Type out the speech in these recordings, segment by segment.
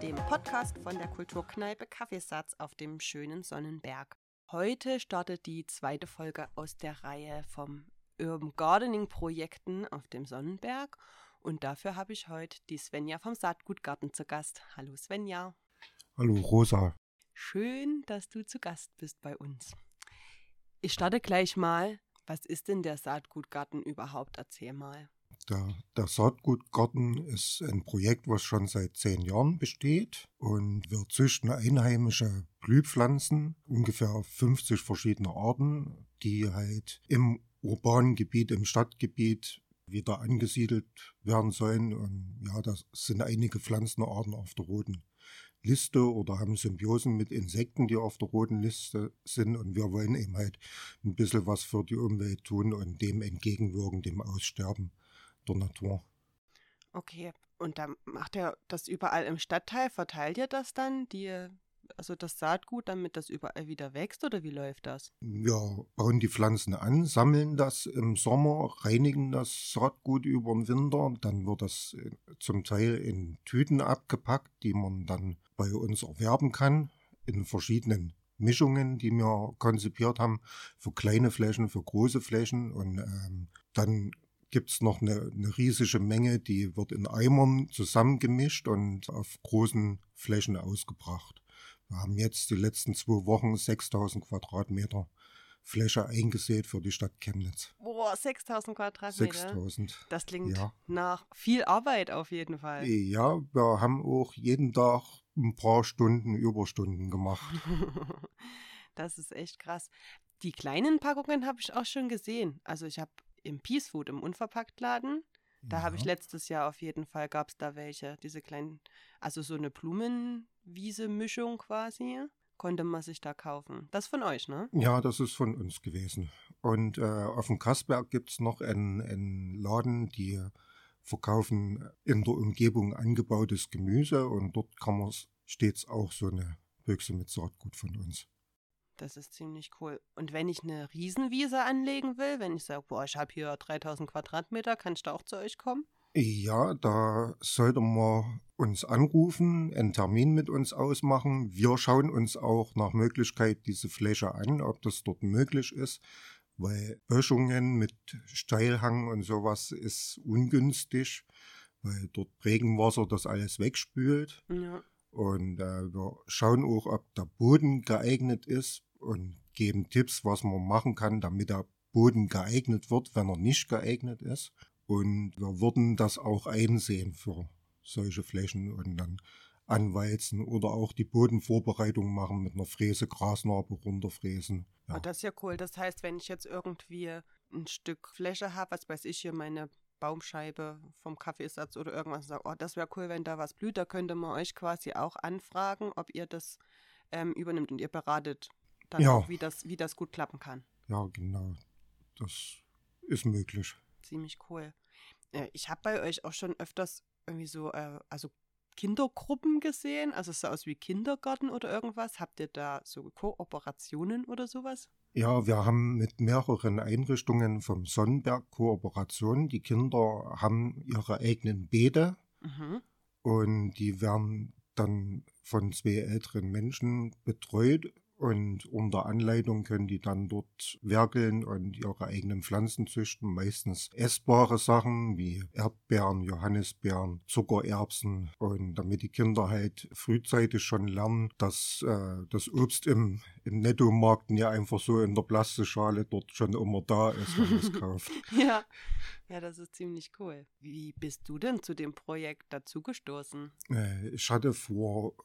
Dem Podcast von der Kulturkneipe Kaffeesatz auf dem schönen Sonnenberg. Heute startet die zweite Folge aus der Reihe vom Urban Gardening Projekten auf dem Sonnenberg und dafür habe ich heute die Svenja vom Saatgutgarten zu Gast. Hallo Svenja. Hallo Rosa. Schön, dass du zu Gast bist bei uns. Ich starte gleich mal. Was ist denn der Saatgutgarten überhaupt? Erzähl mal. Der, der, Saatgutgarten ist ein Projekt, was schon seit zehn Jahren besteht und wir züchten einheimische Blühpflanzen, ungefähr 50 verschiedene Arten, die halt im urbanen Gebiet, im Stadtgebiet wieder angesiedelt werden sollen. Und ja, da sind einige Pflanzenarten auf der roten Liste oder haben Symbiosen mit Insekten, die auf der roten Liste sind. Und wir wollen eben halt ein bisschen was für die Umwelt tun und dem entgegenwirken, dem Aussterben der Natur. Okay, und dann macht ihr das überall im Stadtteil, verteilt ihr das dann, die also das Saatgut, damit das überall wieder wächst oder wie läuft das? Wir bauen die Pflanzen an, sammeln das im Sommer, reinigen das Saatgut über den Winter, dann wird das äh, zum Teil in Tüten abgepackt, die man dann bei uns erwerben kann, in verschiedenen Mischungen, die wir konzipiert haben, für kleine Flächen, für große Flächen und ähm, dann gibt es noch eine, eine, riesige Menge, die wird in Eimern zusammengemischt und auf großen Flächen ausgebracht. Wir haben jetzt die letzten zwei Wochen 6000 Quadratmeter Fläche eingesät für die Stadt Chemnitz. Boah, 6000 Quadratmeter. 6000. Das klingt ja. nach viel Arbeit auf jeden Fall. Ja, wir haben auch jeden Tag ein paar Stunden Überstunden gemacht. das ist echt krass. Die kleinen Packungen habe ich auch schon gesehen. Also ich habe im Peace Food im Unverpacktladen da ja. habe ich letztes Jahr auf jeden Fall, gab es da welche, diese kleinen, also so eine Blumenwiese-Mischung quasi, konnte man sich da kaufen. Das ist von euch, ne? Ja, das ist von uns gewesen. Und äh, auf dem Kassberg gibt es noch einen, einen Laden, die verkaufen in der Umgebung angebautes Gemüse und dort kann man stets auch so eine Büchse mit Saatgut von uns. Das ist ziemlich cool. Und wenn ich eine Riesenwiese anlegen will, wenn ich sage, boah, ich habe hier 3000 Quadratmeter, kann ich da auch zu euch kommen? Ja, da sollte man uns anrufen, einen Termin mit uns ausmachen. Wir schauen uns auch nach Möglichkeit diese Fläche an, ob das dort möglich ist, weil Böschungen mit Steilhang und sowas ist ungünstig, weil dort Regenwasser das alles wegspült. Ja. Und äh, wir schauen auch, ob der Boden geeignet ist und geben Tipps, was man machen kann, damit der Boden geeignet wird, wenn er nicht geeignet ist. Und wir würden das auch einsehen für solche Flächen und dann anwalzen oder auch die Bodenvorbereitung machen mit einer Fräse, Grasnarbe runterfräsen. Ja. Oh, das ist ja cool. Das heißt, wenn ich jetzt irgendwie ein Stück Fläche habe, was weiß ich hier, meine Baumscheibe vom Kaffeesatz oder irgendwas und sage, oh, das wäre cool, wenn da was blüht, da könnte man euch quasi auch anfragen, ob ihr das ähm, übernimmt und ihr beratet dann ja. auch, wie das, wie das gut klappen kann. Ja, genau. Das ist möglich. Ziemlich cool. Äh, ich habe bei euch auch schon öfters irgendwie so, äh, also Kindergruppen gesehen, also es sah aus wie Kindergarten oder irgendwas. Habt ihr da so Kooperationen oder sowas? Ja, wir haben mit mehreren Einrichtungen vom Sonnenberg Kooperation. Die Kinder haben ihre eigenen Beete mhm. und die werden dann von zwei älteren Menschen betreut und unter Anleitung können die dann dort werkeln und ihre eigenen Pflanzen züchten. Meistens essbare Sachen wie Erdbeeren, Johannisbeeren, Zuckererbsen. Und damit die Kinder halt frühzeitig schon lernen, dass äh, das Obst im, im Nettomarkt nicht einfach so in der Plastikschale dort schon immer da ist, wenn man es kauft. ja. ja, das ist ziemlich cool. Wie bist du denn zu dem Projekt dazugestoßen? Äh, ich hatte vor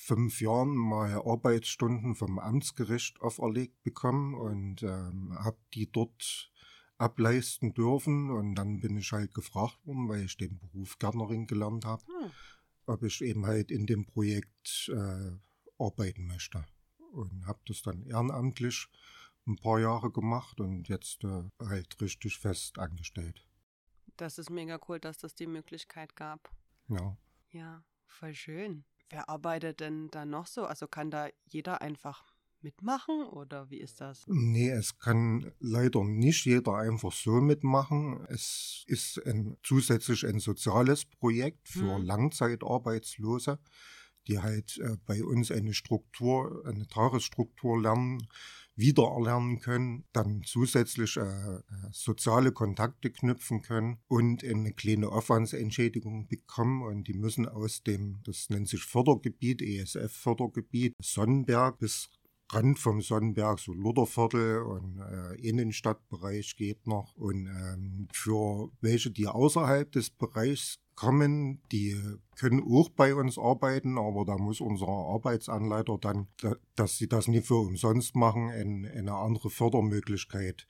fünf Jahren mal Arbeitsstunden vom Amtsgericht auferlegt bekommen und ähm, habe die dort ableisten dürfen. Und dann bin ich halt gefragt worden, weil ich den Beruf Gärtnerin gelernt habe, hm. ob ich eben halt in dem Projekt äh, arbeiten möchte. Und habe das dann ehrenamtlich ein paar Jahre gemacht und jetzt äh, halt richtig fest angestellt. Das ist mega cool, dass das die Möglichkeit gab. Ja. Ja, voll schön. Wer arbeitet denn da noch so? Also kann da jeder einfach mitmachen oder wie ist das? Nee, es kann leider nicht jeder einfach so mitmachen. Es ist ein, zusätzlich ein soziales Projekt für hm. Langzeitarbeitslose, die halt äh, bei uns eine Struktur, eine Tagesstruktur lernen, wiedererlernen können, dann zusätzlich äh, äh, soziale Kontakte knüpfen können und eine kleine Aufwandsentschädigung bekommen. Und die müssen aus dem, das nennt sich Fördergebiet, ESF-Fördergebiet, Sonnenberg bis Rand vom Sonnenberg, so Lutherviertel und äh, Innenstadtbereich geht noch. Und ähm, für welche, die außerhalb des Bereichs kommen, die können auch bei uns arbeiten, aber da muss unser Arbeitsanleiter dann, dass sie das nicht für umsonst machen, eine andere Fördermöglichkeit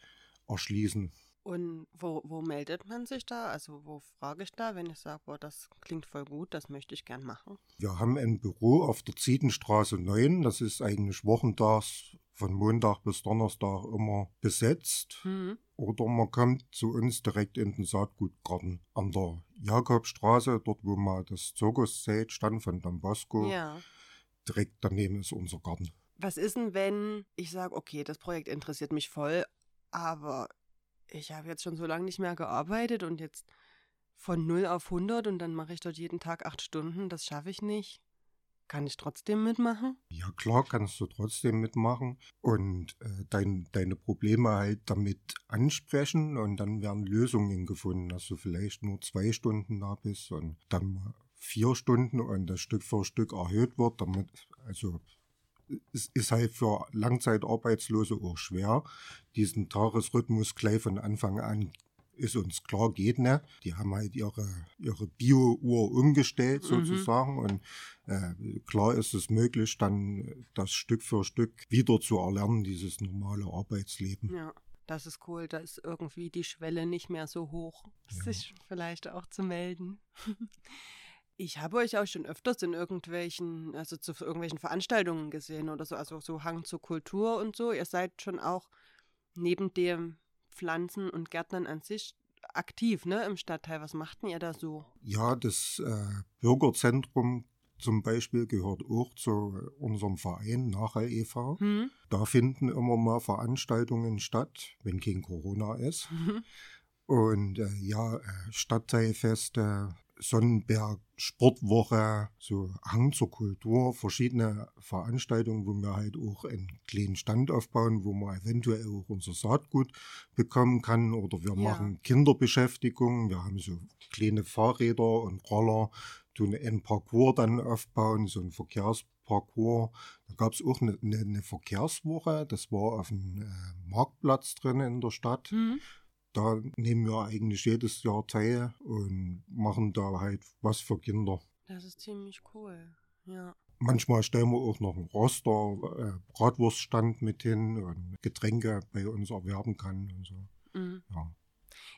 erschließen. Und wo, wo meldet man sich da? Also wo frage ich da, wenn ich sage, boah, das klingt voll gut, das möchte ich gern machen? Wir haben ein Büro auf der Zietenstraße 9. Das ist eigentlich wochentags von Montag bis Donnerstag immer besetzt. Mhm. Oder man kommt zu uns direkt in den Saatgutgarten an der Jakobstraße, dort wo mal das Zirkuszelt stand von Don Bosco. Ja. Direkt daneben ist unser Garten. Was ist denn, wenn ich sage, okay, das Projekt interessiert mich voll, aber ich habe jetzt schon so lange nicht mehr gearbeitet und jetzt von 0 auf 100 und dann mache ich dort jeden Tag acht Stunden, das schaffe ich nicht. Kann ich trotzdem mitmachen? Ja, klar kannst du trotzdem mitmachen und äh, dein, deine Probleme halt damit ansprechen und dann werden Lösungen gefunden, dass du vielleicht nur zwei Stunden da bist und dann vier Stunden und das Stück für Stück erhöht wird, damit, also es ist halt für Langzeitarbeitslose auch schwer, diesen Tagesrhythmus gleich von Anfang an ist uns klar, geht nicht. Die haben halt ihre, ihre Bio-Uhr umgestellt mhm. sozusagen mhm. und äh, klar ist es möglich, dann das Stück für Stück wieder zu erlernen, dieses normale Arbeitsleben. Ja. Das ist cool, da ist irgendwie die Schwelle nicht mehr so hoch, ja. sich vielleicht auch zu melden. Ich habe euch auch schon öfters in irgendwelchen, also zu irgendwelchen Veranstaltungen gesehen oder so, also so Hang zur Kultur und so. Ihr seid schon auch neben dem Pflanzen und Gärtnern an sich aktiv, ne, im Stadtteil. Was macht denn ihr da so? Ja, das äh, Bürgerzentrum zum Beispiel gehört auch zu unserem Verein Nachhall e.V. Hm. Da finden immer mal Veranstaltungen statt, wenn kein Corona ist. Mhm. Und äh, ja, äh, Stadtteilfeste, Sonnenberg, Sportwoche, so Hang zur Kultur, verschiedene Veranstaltungen, wo wir halt auch einen kleinen Stand aufbauen, wo man eventuell auch unser Saatgut bekommen kann. Oder wir ja. machen Kinderbeschäftigung, wir haben so kleine Fahrräder und Roller, tun einen Parcours dann aufbauen, so ein Verkehrsparcours. Da gab es auch eine, eine, eine, Verkehrswoche, das war auf dem äh, Marktplatz drin in der Stadt. Mhm da nehmen wir eigentlich jedes Jahr teil und machen da halt was für Kinder. Das ist ziemlich cool, ja. Manchmal stellen wir auch noch einen Roster, äh, Bratwurststand mit hin und Getränke bei uns erwerben kann und so. Mhm. Ja.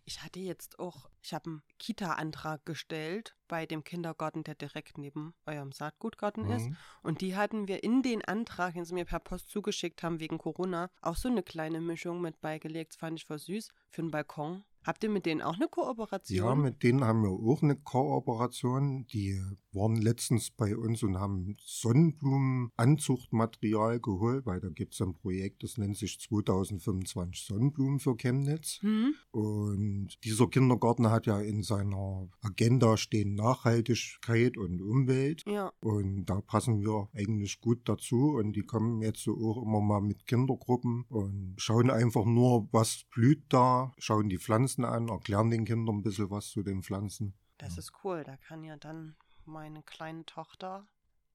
Ich hatte jetzt auch, ich habe einen Kita-Antrag gestellt bei dem Kindergarten, der direkt neben eurem Saatgutgarten mhm. ist. Und die hatten wir in den Antrag, den sie mir per Post zugeschickt haben wegen Corona, auch so eine kleine Mischung mit beigelegt. Das fand ich voll süß für einen Balkon. Habt ihr mit denen auch eine Kooperation? Ja, mit denen haben wir auch eine Kooperation. Die waren letztens bei uns und haben Sonnenblumenanzuchtmaterial geholt, weil da gibt es ein Projekt, das nennt sich 2025 Sonnenblumen für Chemnitz. Mhm. Und dieser Kindergarten hat ja in seiner Agenda stehen Nachhaltigkeit und Umwelt. Ja. Und da passen wir eigentlich gut dazu. Und die kommen jetzt so auch immer mal mit Kindergruppen und schauen einfach nur, was blüht da, schauen die Pflanzen an, erklären den Kindern ein bisschen was zu den Pflanzen. Das ja. ist cool. Da kann ja dann meine kleine Tochter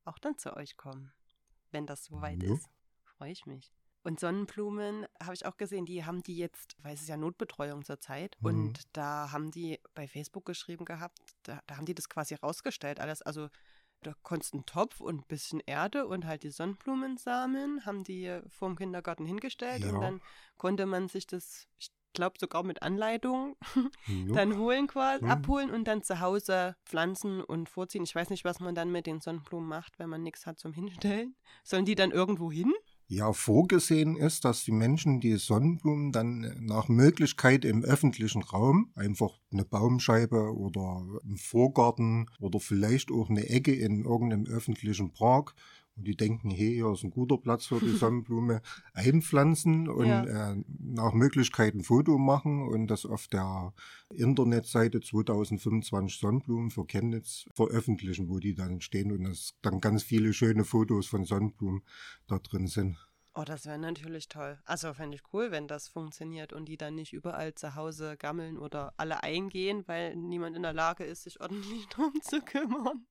auch dann zu euch kommen, wenn das soweit ja. ist. Freue ich mich. Und Sonnenblumen habe ich auch gesehen, die haben die jetzt, weil es ist ja Notbetreuung zurzeit, mhm. und da haben die bei Facebook geschrieben gehabt, da, da haben die das quasi rausgestellt, alles, also da konntest einen Topf und ein bisschen Erde und halt die Sonnenblumensamen haben die vorm Kindergarten hingestellt ja. und dann konnte man sich das, ich glaube sogar mit Anleitung, dann holen quasi, mhm. abholen und dann zu Hause pflanzen und vorziehen. Ich weiß nicht, was man dann mit den Sonnenblumen macht, wenn man nichts hat zum Hinstellen. Sollen die dann irgendwo hin? Ja, vorgesehen ist, dass die Menschen die Sonnenblumen dann nach Möglichkeit im öffentlichen Raum, einfach eine Baumscheibe oder im Vorgarten oder vielleicht auch eine Ecke in irgendeinem öffentlichen Park, Und die denken, hey, hier ist ein guter Platz für die Sonnenblume, einpflanzen und ja. äh, nach Möglichkeit ein Foto machen und das auf der Internetseite 2025 Sonnenblumen für Chemnitz veröffentlichen, wo die dann stehen und es dann ganz viele schöne Fotos von Sonnenblumen da drin sind. Oh, das wäre natürlich toll. Also fände ich cool, wenn das funktioniert und die dann nicht überall zu Hause gammeln oder alle eingehen, weil niemand in der Lage ist, sich ordentlich drum zu kümmern.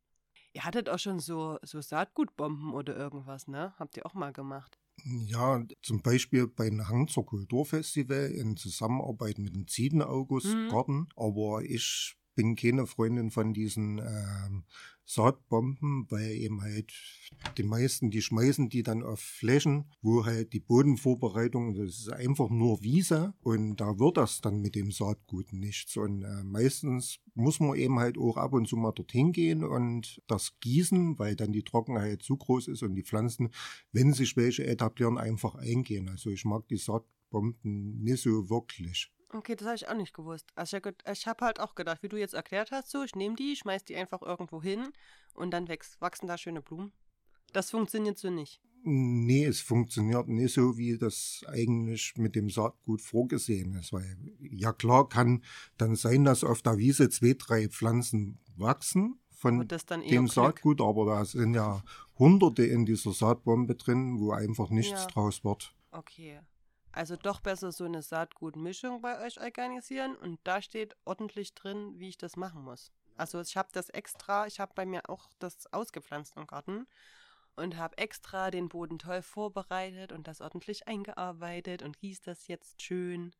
Ihr hattet auch schon so, so Saatgutbomben oder irgendwas, ne? Habt ihr auch mal gemacht? Ja, zum Beispiel beim Hang zur Kulturfestival in Zusammenarbeit mit dem Zieden-August-Garten. Mhm. Aber ich bin keine Freundin von diesen ähm, Saatbomben, weil eben halt die meisten, die schmeißen die dann auf Flächen, wo halt die Bodenvorbereitung, das ist einfach nur Wiese und da wird das dann mit dem Saatgut nichts. Und äh, meistens muss man eben halt auch ab und zu mal dorthin gehen und das gießen, weil dann die Trockenheit zu groß ist und die Pflanzen, wenn sich welche etablieren, einfach eingehen. Also ich mag die Saatbomben nicht so wirklich. Okay, das habe ich auch nicht gewusst. Also ich, habe halt auch gedacht, wie du jetzt erklärt hast, so, ich nehme die, schmeiß die einfach irgendwo hin und dann wächst, wachsen da schöne Blumen. Das funktioniert so nicht. Nee, es funktioniert nicht so, wie das eigentlich mit dem Saatgut vorgesehen ist. Weil ja klar kann dann sein, dass auf der Wiese zwei, drei Pflanzen wachsen von dem. Saatgut, aber da sind ja hunderte in dieser Saatbombe drin, wo einfach nichts ja. draus wird. Okay. Also doch besser so eine Saatgutmischung bei euch organisieren und da steht ordentlich drin, wie ich das machen muss. Also ich habe das extra, ich habe bei mir auch das ausgepflanzt im Garten und habe extra den Boden toll vorbereitet und das ordentlich eingearbeitet und gieß das jetzt schön.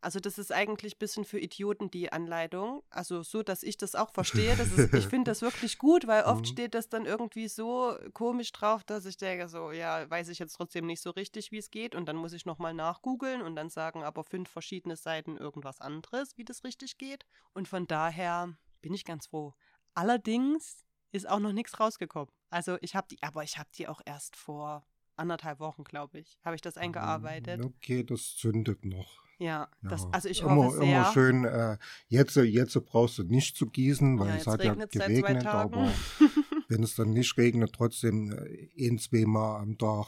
Also das ist eigentlich ein bisschen für Idioten die Anleitung. Also so, dass ich das auch verstehe. Das ist, ich finde das wirklich gut, weil oft mhm. steht das dann irgendwie so komisch drauf, dass ich denke, so, ja, weiß ich jetzt trotzdem nicht so richtig, wie es geht. Und dann muss ich nochmal nachgoogeln und dann sagen aber fünf verschiedene Seiten irgendwas anderes, wie das richtig geht. Und von daher bin ich ganz froh. Allerdings ist auch noch nichts rausgekommen. Also ich habe die, aber ich habe die auch erst vor anderthalb Wochen, glaube ich, habe ich das eingearbeitet. Okay, das zündet noch. Ja, das, ja. also ich immer, hoffe sehr. Immer schön, äh, jetzt, jetzt brauchst du nicht zu gießen, weil ja, es hat ja geregnet, aber wenn es dann nicht regnet, trotzdem äh, ein, zwei Mal am Tag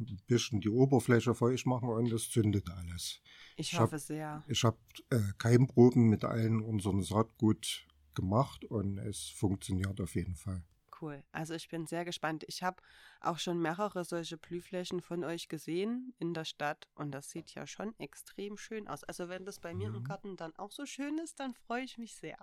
ein bisschen die Oberfläche feucht machen und das zündet alles. Ich, ich hoffe hab, sehr. Ich habe äh, Keimproben mit allen unseren Saatgut gemacht und es funktioniert auf jeden Fall cool. Also ich bin sehr gespannt. Ich habe auch schon mehrere solche Blühflächen von euch gesehen in der Stadt und das sieht ja schon extrem schön aus. Also wenn das bei mir mhm. im Garten dann auch so schön ist, dann freue ich mich sehr.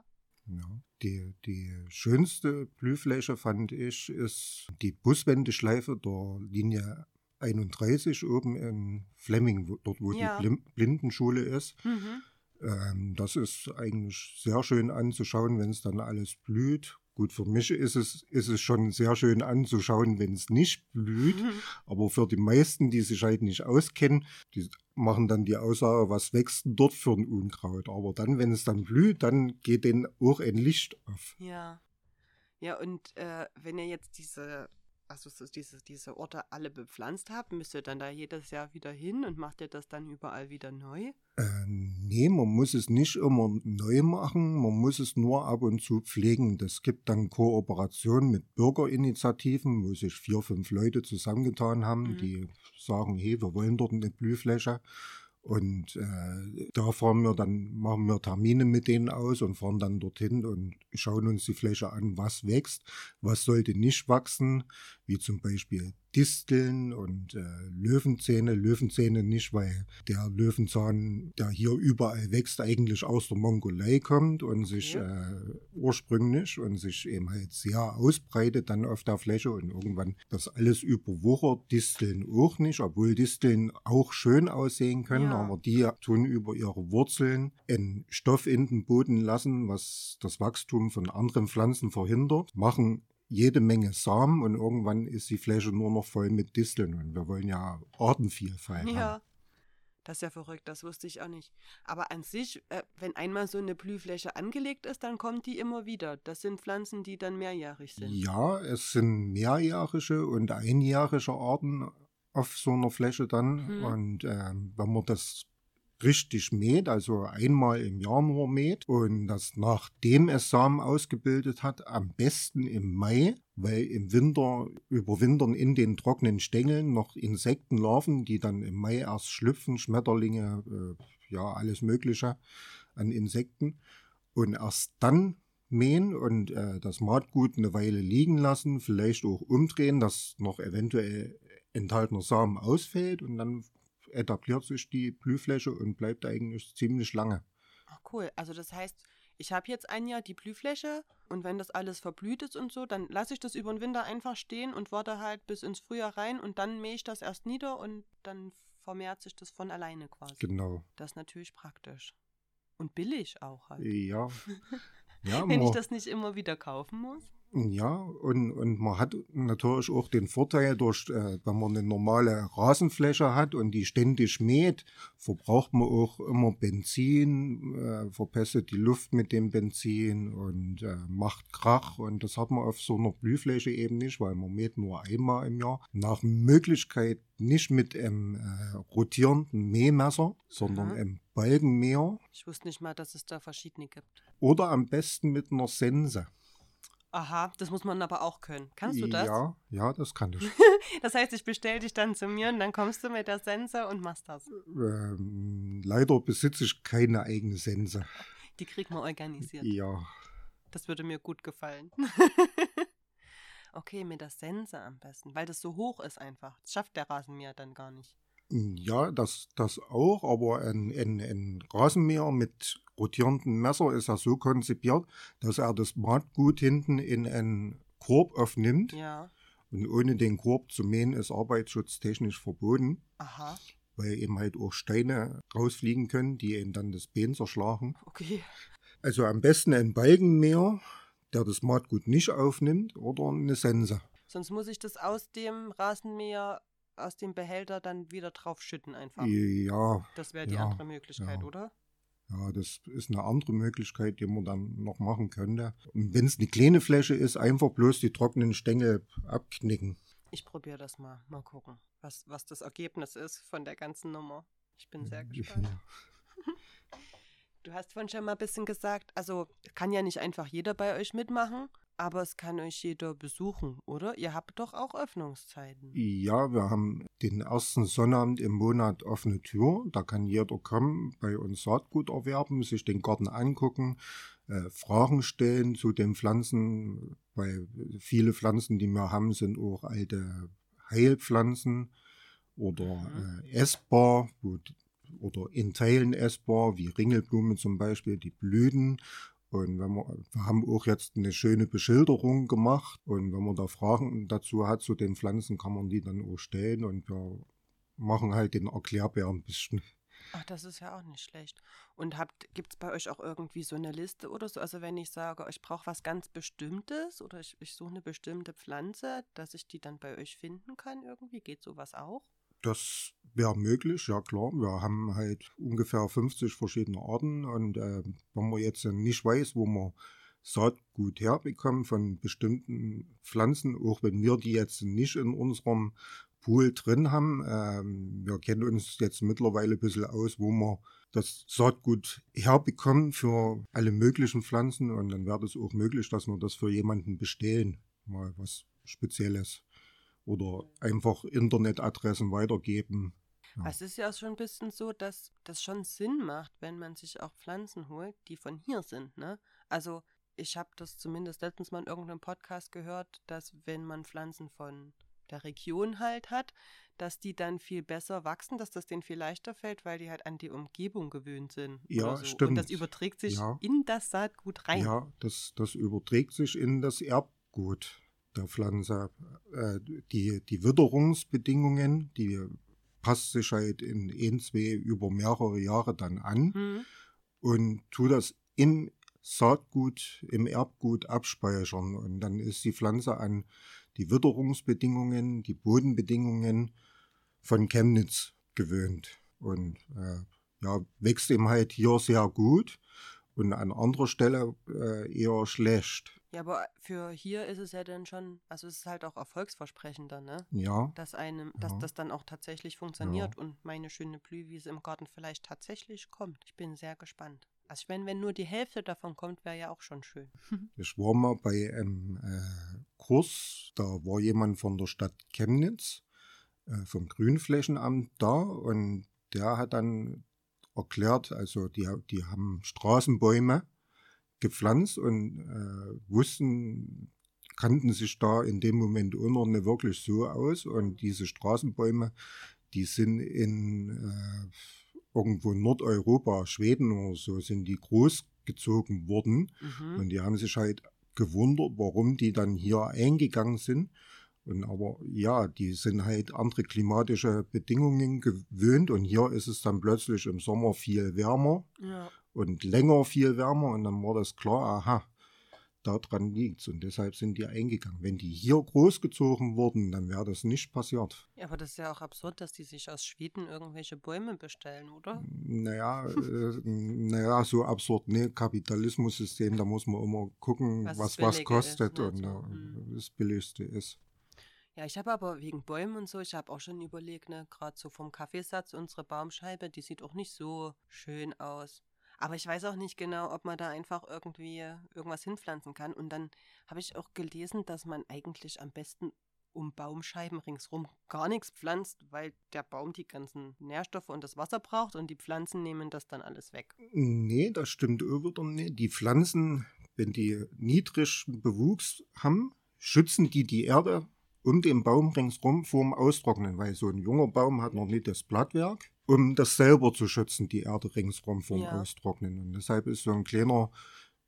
Ja, die, die schönste Blühfläche fand ich ist die Buswendeschleife der Linie 31 oben in Flemming, dort wo ja. die Blindenschule ist. Mhm. Ähm, das ist eigentlich sehr schön anzuschauen, wenn es dann alles blüht. Gut, für mich ist es, ist es schon sehr schön anzuschauen, wenn es nicht blüht. Mhm. Aber für die meisten, die sich halt nicht auskennen, die machen dann die Aussage, was wächst denn dort für ein Unkraut? Aber dann, wenn es dann blüht, dann geht denen auch ein Licht auf. Ja. Ja, und äh, wenn ihr jetzt diese also so diese, diese Orte alle bepflanzt habt, müsst ihr dann da jedes Jahr wieder hin und macht ihr das dann überall wieder neu? Äh, nee, man muss es nicht immer neu machen, man muss es nur ab und zu pflegen. Das gibt dann Kooperationen mit Bürgerinitiativen, wo sich vier, fünf Leute zusammengetan haben, mhm. die sagen, hey, wir wollen dort eine Blühfläche. Und äh, da fahren wir dann, machen wir Termine mit denen aus und fahren dann dorthin und schauen uns die Fläche an, was wächst, was sollte nicht wachsen, wie zum Beispiel Disteln und äh, Löwenzähne. Löwenzähne nicht, weil der Löwenzahn, der hier überall wächst, eigentlich aus der Mongolei kommt und sich ja. äh, ursprünglich und sich eben halt sehr ausbreitet dann auf der Fläche und irgendwann das alles überwuchert. Disteln auch nicht, obwohl Disteln auch schön aussehen können, ja. aber die tun über ihre Wurzeln einen Stoff in den Boden lassen, was das Wachstum von anderen Pflanzen verhindert, machen jede Menge Samen und irgendwann ist die Fläche nur noch voll mit Disteln. Und wir wollen ja Artenvielfalt ja. haben. Das ist ja verrückt, das wusste ich auch nicht. Aber an sich, äh, wenn einmal so eine Blühfläche angelegt ist, dann kommt die immer wieder. Das sind Pflanzen, die dann mehrjährig sind. Ja, es sind mehrjährige und einjährige Arten auf so einer Fläche dann. Hm. Und äh, wenn man das richtig mäht, also einmal im Jahr nur mäht und das nachdem es Samen ausgebildet hat, am besten im Mai, weil im Winter überwintern in den trockenen Stängeln noch Insektenlarven, die dann im Mai erst schlüpfen, Schmetterlinge, äh, ja, alles Mögliche an Insekten. Und erst dann mähen und äh, das Maatgut eine Weile liegen lassen, vielleicht auch umdrehen, dass noch eventuell enthaltener Samen ausfällt und dann etabliert sich die Blühfläche und bleibt eigentlich ziemlich lange. Ach cool, also das heißt, ich habe jetzt ein Jahr die Blühfläche und wenn das alles verblüht ist und so, dann lasse ich das über den Winter einfach stehen und warte halt bis ins Frühjahr rein und dann mähe ich das erst nieder und dann vermehrt sich das von alleine quasi. Genau. Das ist natürlich praktisch. Und billig auch halt. Ja. ja wenn ich das nicht immer wieder kaufen muss. Ja, und, und man hat natürlich auch den Vorteil, durch, äh, wenn man eine normale Rasenfläche hat und die ständig mäht, verbraucht man auch immer Benzin, äh, verpestet die Luft mit dem Benzin und äh, macht Krach. Und das hat man auf so einer Blühfläche eben nicht, weil man mäht nur einmal im Jahr. Nach Möglichkeit nicht mit einem äh, rotierenden Mähmesser, sondern mhm. einem Balkenmäher. Ich wusste nicht mal, dass es da verschiedene gibt. Oder am besten mit einer Sense. Aha, das muss man aber auch können. Kannst du das? Ja, ja, das kann ich. das heißt, ich bestelle dich dann zu mir und dann kommst du mit der Sense und machst das. Ähm, leider besitze ich keine eigene Sense. Die kriegt man organisiert. Ja. Das würde mir gut gefallen. okay, mit der Sense am besten, weil das so hoch ist einfach. Das schafft der Rasenmäher dann gar nicht. Ja, das, das auch, aber ein, ein, ein Rasenmäher mit rotierenden Messer ist ja so konzipiert, dass er das Maatgut hinten in einen Korb aufnimmt. Ja. Und ohne den Korb zu mähen ist arbeitsschutztechnisch verboten. Aha. Weil eben halt auch Steine rausfliegen können, die ihn dann das Bein zerschlagen. Okay. Also am besten ein Balkenmäher, der das Maatgut nicht aufnimmt, oder eine Sense. Sonst muss ich das aus dem Rasenmäher aus dem Behälter dann wieder drauf schütten einfach. Ja. Das wäre die ja, andere Möglichkeit, ja. oder? Ja, das ist eine andere Möglichkeit, die man dann noch machen könnte. Und wenn es eine kleine Fläche ist, einfach bloß die trockenen Stängel abknicken. Ich probiere das mal. Mal gucken, was, was das Ergebnis ist von der ganzen Nummer. Ich bin sehr gespannt. Ja. Du hast vorhin schon mal ein bisschen gesagt, also kann ja nicht einfach jeder bei euch mitmachen. Aber es kann euch jeder besuchen, oder? Ihr habt doch auch Öffnungszeiten. Ja, wir haben den ersten Sonnabend im Monat offene Tür. Da kann jeder kommen, bei uns Saatgut erwerben, sich den Garten angucken, äh, Fragen stellen zu den Pflanzen. Weil viele Pflanzen, die wir haben, sind auch alte Heilpflanzen oder mhm. äh, essbar, oder in Teilen essbar, wie Ringelblume zum Beispiel, die Blüten und wenn man, wir haben auch jetzt eine schöne Beschilderung gemacht und wenn man da Fragen dazu hat zu den Pflanzen, kann man die dann auch stellen und wir machen halt den Erklärbär ein bisschen. Ach, das ist ja auch nicht schlecht. Und gibt es bei euch auch irgendwie so eine Liste oder so? Also wenn ich sage, ich brauche was ganz Bestimmtes oder ich, ich suche eine bestimmte Pflanze, dass ich die dann bei euch finden kann irgendwie, geht sowas auch? Das wäre möglich, ja klar. Wir haben halt ungefähr 50 verschiedene Arten und äh, wenn man jetzt nicht weiß, wo man Saatgut herbekommen von bestimmten Pflanzen, auch wenn wir die jetzt nicht in unserem Pool drin haben. Ähm, wir kennen uns jetzt mittlerweile ein bisschen aus, wo wir das Saatgut herbekommen für alle möglichen Pflanzen und dann wäre es auch möglich, dass wir das für jemanden bestellen. Mal was Spezielles oder einfach Internetadressen weitergeben. Ja. Es ist ja schon ein bisschen so, dass das schon Sinn macht, wenn man sich auch Pflanzen holt, die von hier sind. Ne? Also ich habe das zumindest letztens mal in irgendeinem Podcast gehört, dass wenn man Pflanzen von der Region halt hat, dass die dann viel besser wachsen, dass das denen viel leichter fällt, weil die halt an die Umgebung gewöhnt sind. Ja, so. stimmt. Und das überträgt sich ja. in das Saatgut rein. Ja, das, das überträgt sich in das Erbgut der Pflanze. Äh, die, die Witterungsbedingungen, die passt sich halt in ein, zwei über mehrere Jahre dann an mhm. und tut das im Saatgut, im Erbgut abspeichern. Und dann ist die Pflanze an die Witterungsbedingungen, die Bodenbedingungen von Chemnitz gewöhnt. Und äh, ja, wächst eben halt hier sehr gut und an anderer Stelle äh, eher schlecht. Ja, aber für hier ist es ja dann schon, also es ist halt auch erfolgsversprechender, ne? Ja. Dass einem, dass ja. das dann auch tatsächlich funktioniert ja. und meine schöne Blühwiese im Garten vielleicht tatsächlich kommt. Ich bin sehr gespannt. Also ich meine, wenn nur die Hälfte davon kommt, wäre ja auch schon schön. ich war mal bei einem äh, Kurs, da war jemand von der Stadt Chemnitz, äh, vom Grünflächenamt da und der hat dann erklärt, also die, die haben Straßenbäume gepflanzt und äh, wussten, kannten sich da in dem Moment nicht wirklich so aus. Und diese Straßenbäume, die sind in äh, irgendwo in Nordeuropa, Schweden oder so, sind die großgezogen worden. Mhm. Und die haben sich halt gewundert, warum die dann hier eingegangen sind. Und aber ja, die sind halt andere klimatische Bedingungen gewöhnt und hier ist es dann plötzlich im Sommer viel wärmer ja. Und länger viel wärmer und dann war das klar, aha, daran liegt Und deshalb sind die eingegangen. Wenn die hier großgezogen wurden, dann wäre das nicht passiert. Ja, aber das ist ja auch absurd, dass die sich aus Schweden irgendwelche Bäume bestellen, oder? Naja, äh, naja so absurd. Nee, Kapitalismus-System, da muss man immer gucken, was was, was kostet ist, ne? und äh, das Billigste ist. Ja, ich habe aber wegen Bäumen und so, ich habe auch schon überlegt, ne, gerade so vom Kaffeesatz, unsere Baumscheibe, die sieht auch nicht so schön aus. Aber ich weiß auch nicht genau, ob man da einfach irgendwie irgendwas hinpflanzen kann. Und dann habe ich auch gelesen, dass man eigentlich am besten um Baumscheiben ringsrum gar nichts pflanzt, weil der Baum die ganzen Nährstoffe und das Wasser braucht und die Pflanzen nehmen das dann alles weg. Nee, das stimmt wieder nicht. Die Pflanzen, wenn die niedrigen Bewuchs haben, schützen die die Erde um den Baum ringsrum vorm Austrocknen, weil so ein junger Baum hat noch nicht das Blattwerk, um das selber zu schützen, die Erde ringsrum vorm ja. Austrocknen. Und deshalb ist so ein kleiner,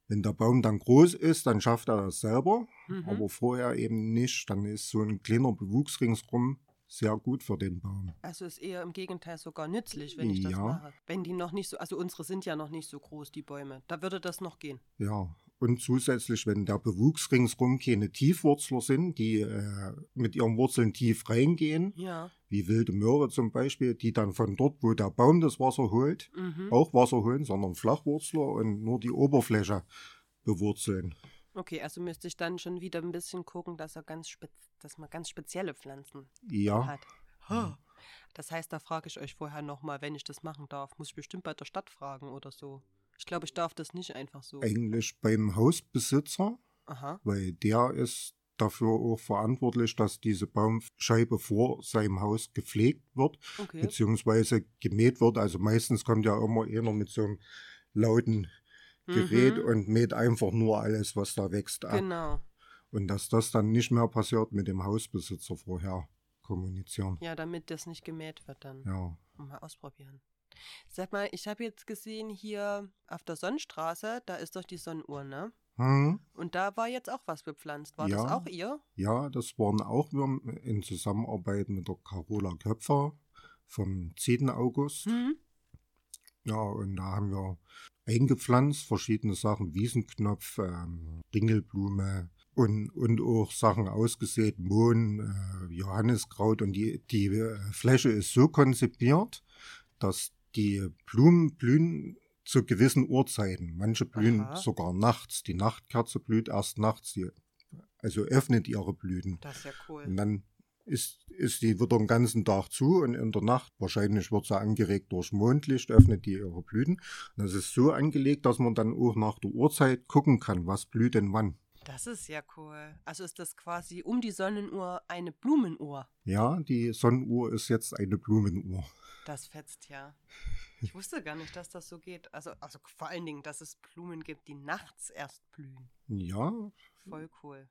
wenn der Baum dann groß ist, dann schafft er das selber, mhm. aber vorher eben nicht. Dann ist so ein kleiner Bewuchs ringsrum sehr gut für den Baum. Also ist eher im Gegenteil sogar nützlich, wenn ich das ja. mache. Wenn die noch nicht so, also unsere sind ja noch nicht so groß, die Bäume. Da würde das noch gehen. Ja, und zusätzlich, wenn der Bewuchs ringsrum keine Tiefwurzler sind, die äh, mit ihren Wurzeln tief reingehen, ja. wie wilde Möhre zum Beispiel, die dann von dort, wo der Baum das Wasser holt, mhm. auch Wasser holen, sondern Flachwurzler und nur die Oberfläche bewurzeln. Okay, also müsste ich dann schon wieder ein bisschen gucken, dass er ganz dass man ganz spezielle Pflanzen ja. hat. Oh. Das heißt, da frage ich euch vorher nochmal, wenn ich das machen darf, muss ich bestimmt bei der Stadt fragen oder so. Ich glaube, ich darf das nicht einfach so. Eigentlich beim Hausbesitzer, Aha. weil der ist dafür auch verantwortlich, dass diese Baumscheibe vor seinem Haus gepflegt wird, okay. beziehungsweise gemäht wird. Also meistens kommt ja immer einer mit so einem lauten Gerät mhm. und mäht einfach nur alles, was da wächst, ab. Genau. Und dass das dann nicht mehr passiert mit dem Hausbesitzer vorher kommunizieren. Ja, damit das nicht gemäht wird dann. Ja. Mal ausprobieren. Sag mal, ich habe jetzt gesehen hier auf der Sonnenstraße, da ist doch die Sonnenuhr, ne? Hm. Und da war jetzt auch was bepflanzt. War ja, das auch ihr? Ja, das waren auch wir in Zusammenarbeit mit der Carola Köpfer vom 10. August. Hm. Ja, und da haben wir eingepflanzt, verschiedene Sachen, Wiesenknopf, ähm, Ringelblume und, und auch Sachen ausgesät, Mohn, äh, Johanniskraut. Und die, die äh, Fläche ist so konzipiert, dass die Blumen blühen zu gewissen Uhrzeiten. Manche blühen Aha. sogar nachts. Die Nachtkerze blüht erst nachts, die, also öffnet ihre Blüten. Das ist ja cool. Und dann ist, ist die wieder den ganzen Tag zu und in der Nacht, wahrscheinlich wird sie angeregt durch Mondlicht, öffnet die ihre Blüten. Und das ist so angelegt, dass man dann auch nach der Uhrzeit gucken kann, was blüht denn wann. Das ist ja cool. Also ist das quasi um die Sonnenuhr eine Blumenuhr? Ja, die Sonnenuhr ist jetzt eine Blumenuhr. Das fetzt ja. Ich wusste gar nicht, dass das so geht. Also, also vor allen Dingen, dass es Blumen gibt, die nachts erst blühen. Ja. Voll cool.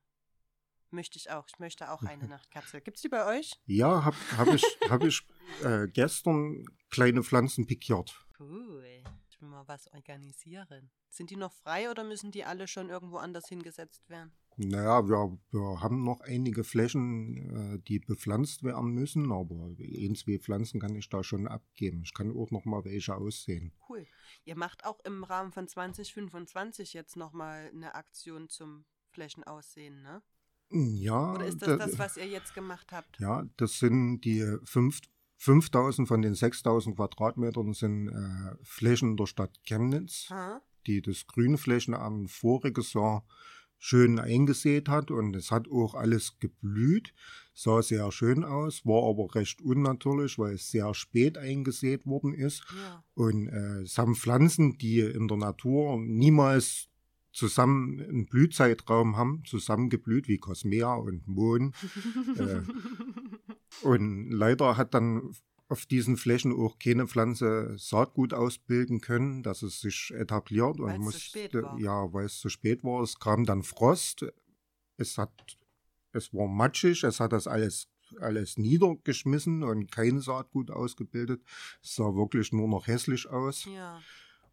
Möchte ich auch. Ich möchte auch eine Nachtkerze. Gibt es die bei euch? Ja, habe hab ich, hab ich äh, gestern kleine Pflanzen pikiert. Cool. Ich will mal was organisieren. Sind die noch frei oder müssen die alle schon irgendwo anders hingesetzt werden? Naja, wir, wir haben noch einige Flächen, äh, die bepflanzt werden müssen, aber ein, zwei Pflanzen kann ich da schon abgeben. Ich kann auch noch mal welche aussehen. Cool. Ihr macht auch im Rahmen von 2025 jetzt noch mal eine Aktion zum Flächenaussehen, ne? Ja. Oder ist das das, was ihr jetzt gemacht habt? Ja, das sind die fünf, 5000 von den 6000 Quadratmetern sind äh, Flächen der Stadt Chemnitz, ha? Die das Grünflächenamt voriges Jahr schön eingesät hat und es hat auch alles geblüht, sah sehr schön aus, war aber recht unnatürlich, weil es sehr spät eingesät worden ist. Ja. Und äh, es haben Pflanzen, die in der Natur niemals zusammen einen Blühzeitraum haben, zusammengeblüht wie Cosmea und Mohn. äh, und leider hat dann auf diesen Flächen auch keine Pflanze Saatgut ausbilden können, dass es sich etabliert und musste, ja, weil es zu spät war. Es kam dann Frost, es hat, es war matschig, es hat das alles alles niedergeschmissen und kein Saatgut ausgebildet. Es sah wirklich nur noch hässlich aus. Ja.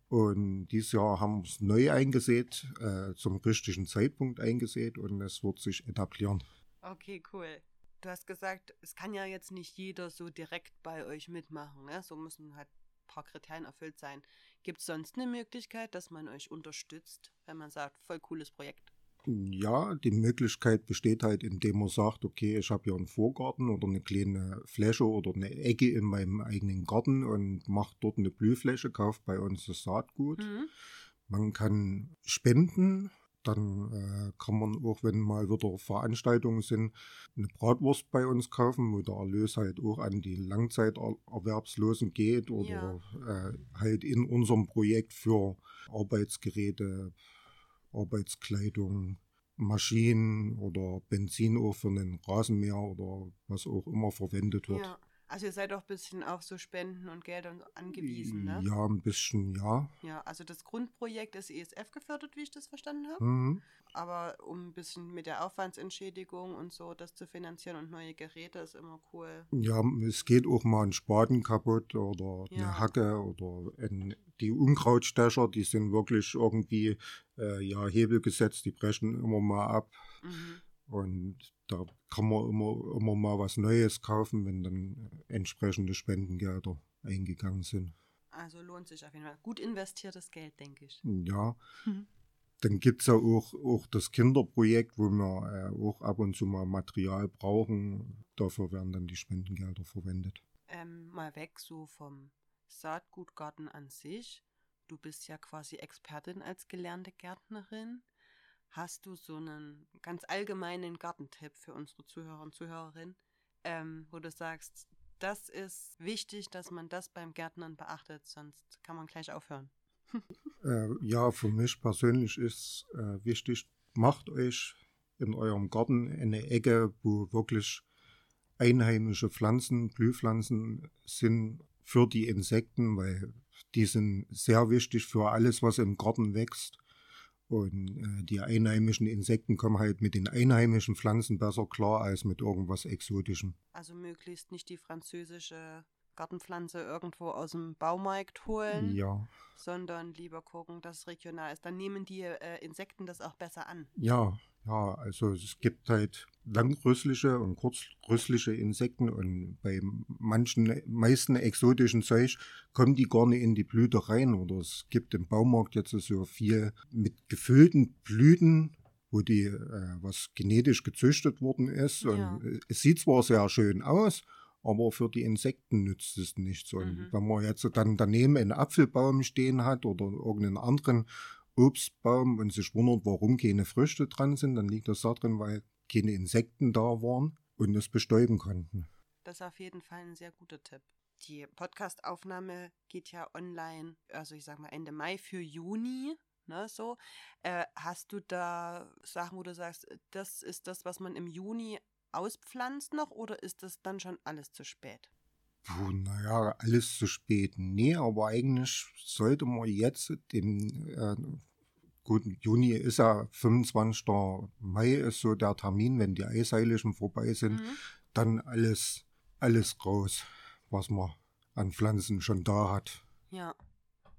Und dieses Jahr haben wir es neu eingesät, äh, zum richtigen Zeitpunkt eingesät und es wird sich etablieren. Okay, cool. Du hast gesagt, es kann ja jetzt nicht jeder so direkt bei euch mitmachen. Ne? So müssen halt ein paar Kriterien erfüllt sein. Gibt es sonst eine Möglichkeit, dass man euch unterstützt, wenn man sagt, voll cooles Projekt? Ja, die Möglichkeit besteht halt, indem man sagt, okay, ich habe hier einen Vorgarten oder eine kleine Fläche oder eine Ecke in meinem eigenen Garten und mache dort eine Blühfläche, kauft bei uns das Saatgut. Mhm. Man kann spenden, dann äh, kann man auch, wenn mal wieder Veranstaltungen sind, eine Bratwurst bei uns kaufen, wo der Erlös halt auch an die Langzeiterwerbslosen geht oder ja. äh, halt in unserem Projekt für Arbeitsgeräte, Arbeitskleidung, Maschinen oder Benzin auch für einen Rasenmäher oder was auch immer verwendet wird. Ja. Also ihr seid auch ein bisschen auf so Spenden und Gelder angewiesen, ne? Ja, ein bisschen, ja. Ja, also das Grundprojekt ist ESF gefördert, wie ich das verstanden habe. Mhm. Aber um ein bisschen mit der Aufwandsentschädigung und so das zu finanzieren und neue Geräte ist immer cool. Ja, es geht auch mal ein Spaten kaputt oder ja. eine Hacke oder ein, die Unkrautstecher, die sind wirklich irgendwie äh, ja, Hebel gesetzt, die brechen immer mal ab. Mhm. Und da kann man immer, immer mal was Neues kaufen, wenn dann entsprechende Spendengelder eingegangen sind. Also lohnt sich auf jeden Fall. Gut investiertes Geld, denke ich. Ja. Mhm. Dann gibt es ja auch, auch das Kinderprojekt, wo wir äh, auch ab und zu mal Material brauchen. Dafür werden dann die Spendengelder verwendet. Ähm, mal weg so vom Saatgutgarten an sich. Du bist ja quasi Expertin als gelernte Gärtnerin. Hast du so einen ganz allgemeinen Gartentipp für unsere Zuhörer und Zuhörerinnen, ähm, wo du sagst, das ist wichtig, dass man das beim Gärtnern beachtet, sonst kann man gleich aufhören? äh, ja, für mich persönlich ist äh, wichtig, macht euch in eurem Garten eine Ecke, wo wirklich einheimische Pflanzen, Blühpflanzen sind für die Insekten, weil die sind sehr wichtig für alles, was im Garten wächst. Und äh, die einheimischen Insekten kommen halt mit den einheimischen Pflanzen besser klar als mit irgendwas Exotischem. Also möglichst nicht die französische Gartenpflanze irgendwo aus dem Baumarkt holen, ja. sondern lieber gucken, dass es regional ist. Dann nehmen die äh, Insekten das auch besser an. Ja, ja, also es gibt halt langrüssliche und kurzrüssliche Insekten und bei manchen, meisten exotischen Zeug kommen die gar nicht in die Blüte rein. Oder es gibt im Baumarkt jetzt so viel mit gefüllten Blüten, wo die äh, was genetisch gezüchtet worden ist. Ja. Und es sieht zwar sehr schön aus, aber für die Insekten nützt es nichts. Und mhm. wenn man jetzt dann daneben einen Apfelbaum stehen hat oder irgendeinen anderen Obstbaum und sich wundert, warum keine Früchte dran sind, dann liegt das darin, weil keine Insekten da waren und es bestäuben konnten. Das ist auf jeden Fall ein sehr guter Tipp. Die Podcastaufnahme geht ja online, also ich sag mal Ende Mai für Juni. Ne, so. Äh, hast du da Sachen, wo du sagst, das ist das, was man im Juni auspflanzt noch oder ist das dann schon alles zu spät? Puh, naja, alles zu spät. Nee, aber eigentlich sollte man jetzt den, äh, gut, Juni ist ja 25. Mai ist so der Termin, wenn die Eisheiligen vorbei sind, mhm. dann alles, alles raus, was man an Pflanzen schon da hat. Ja,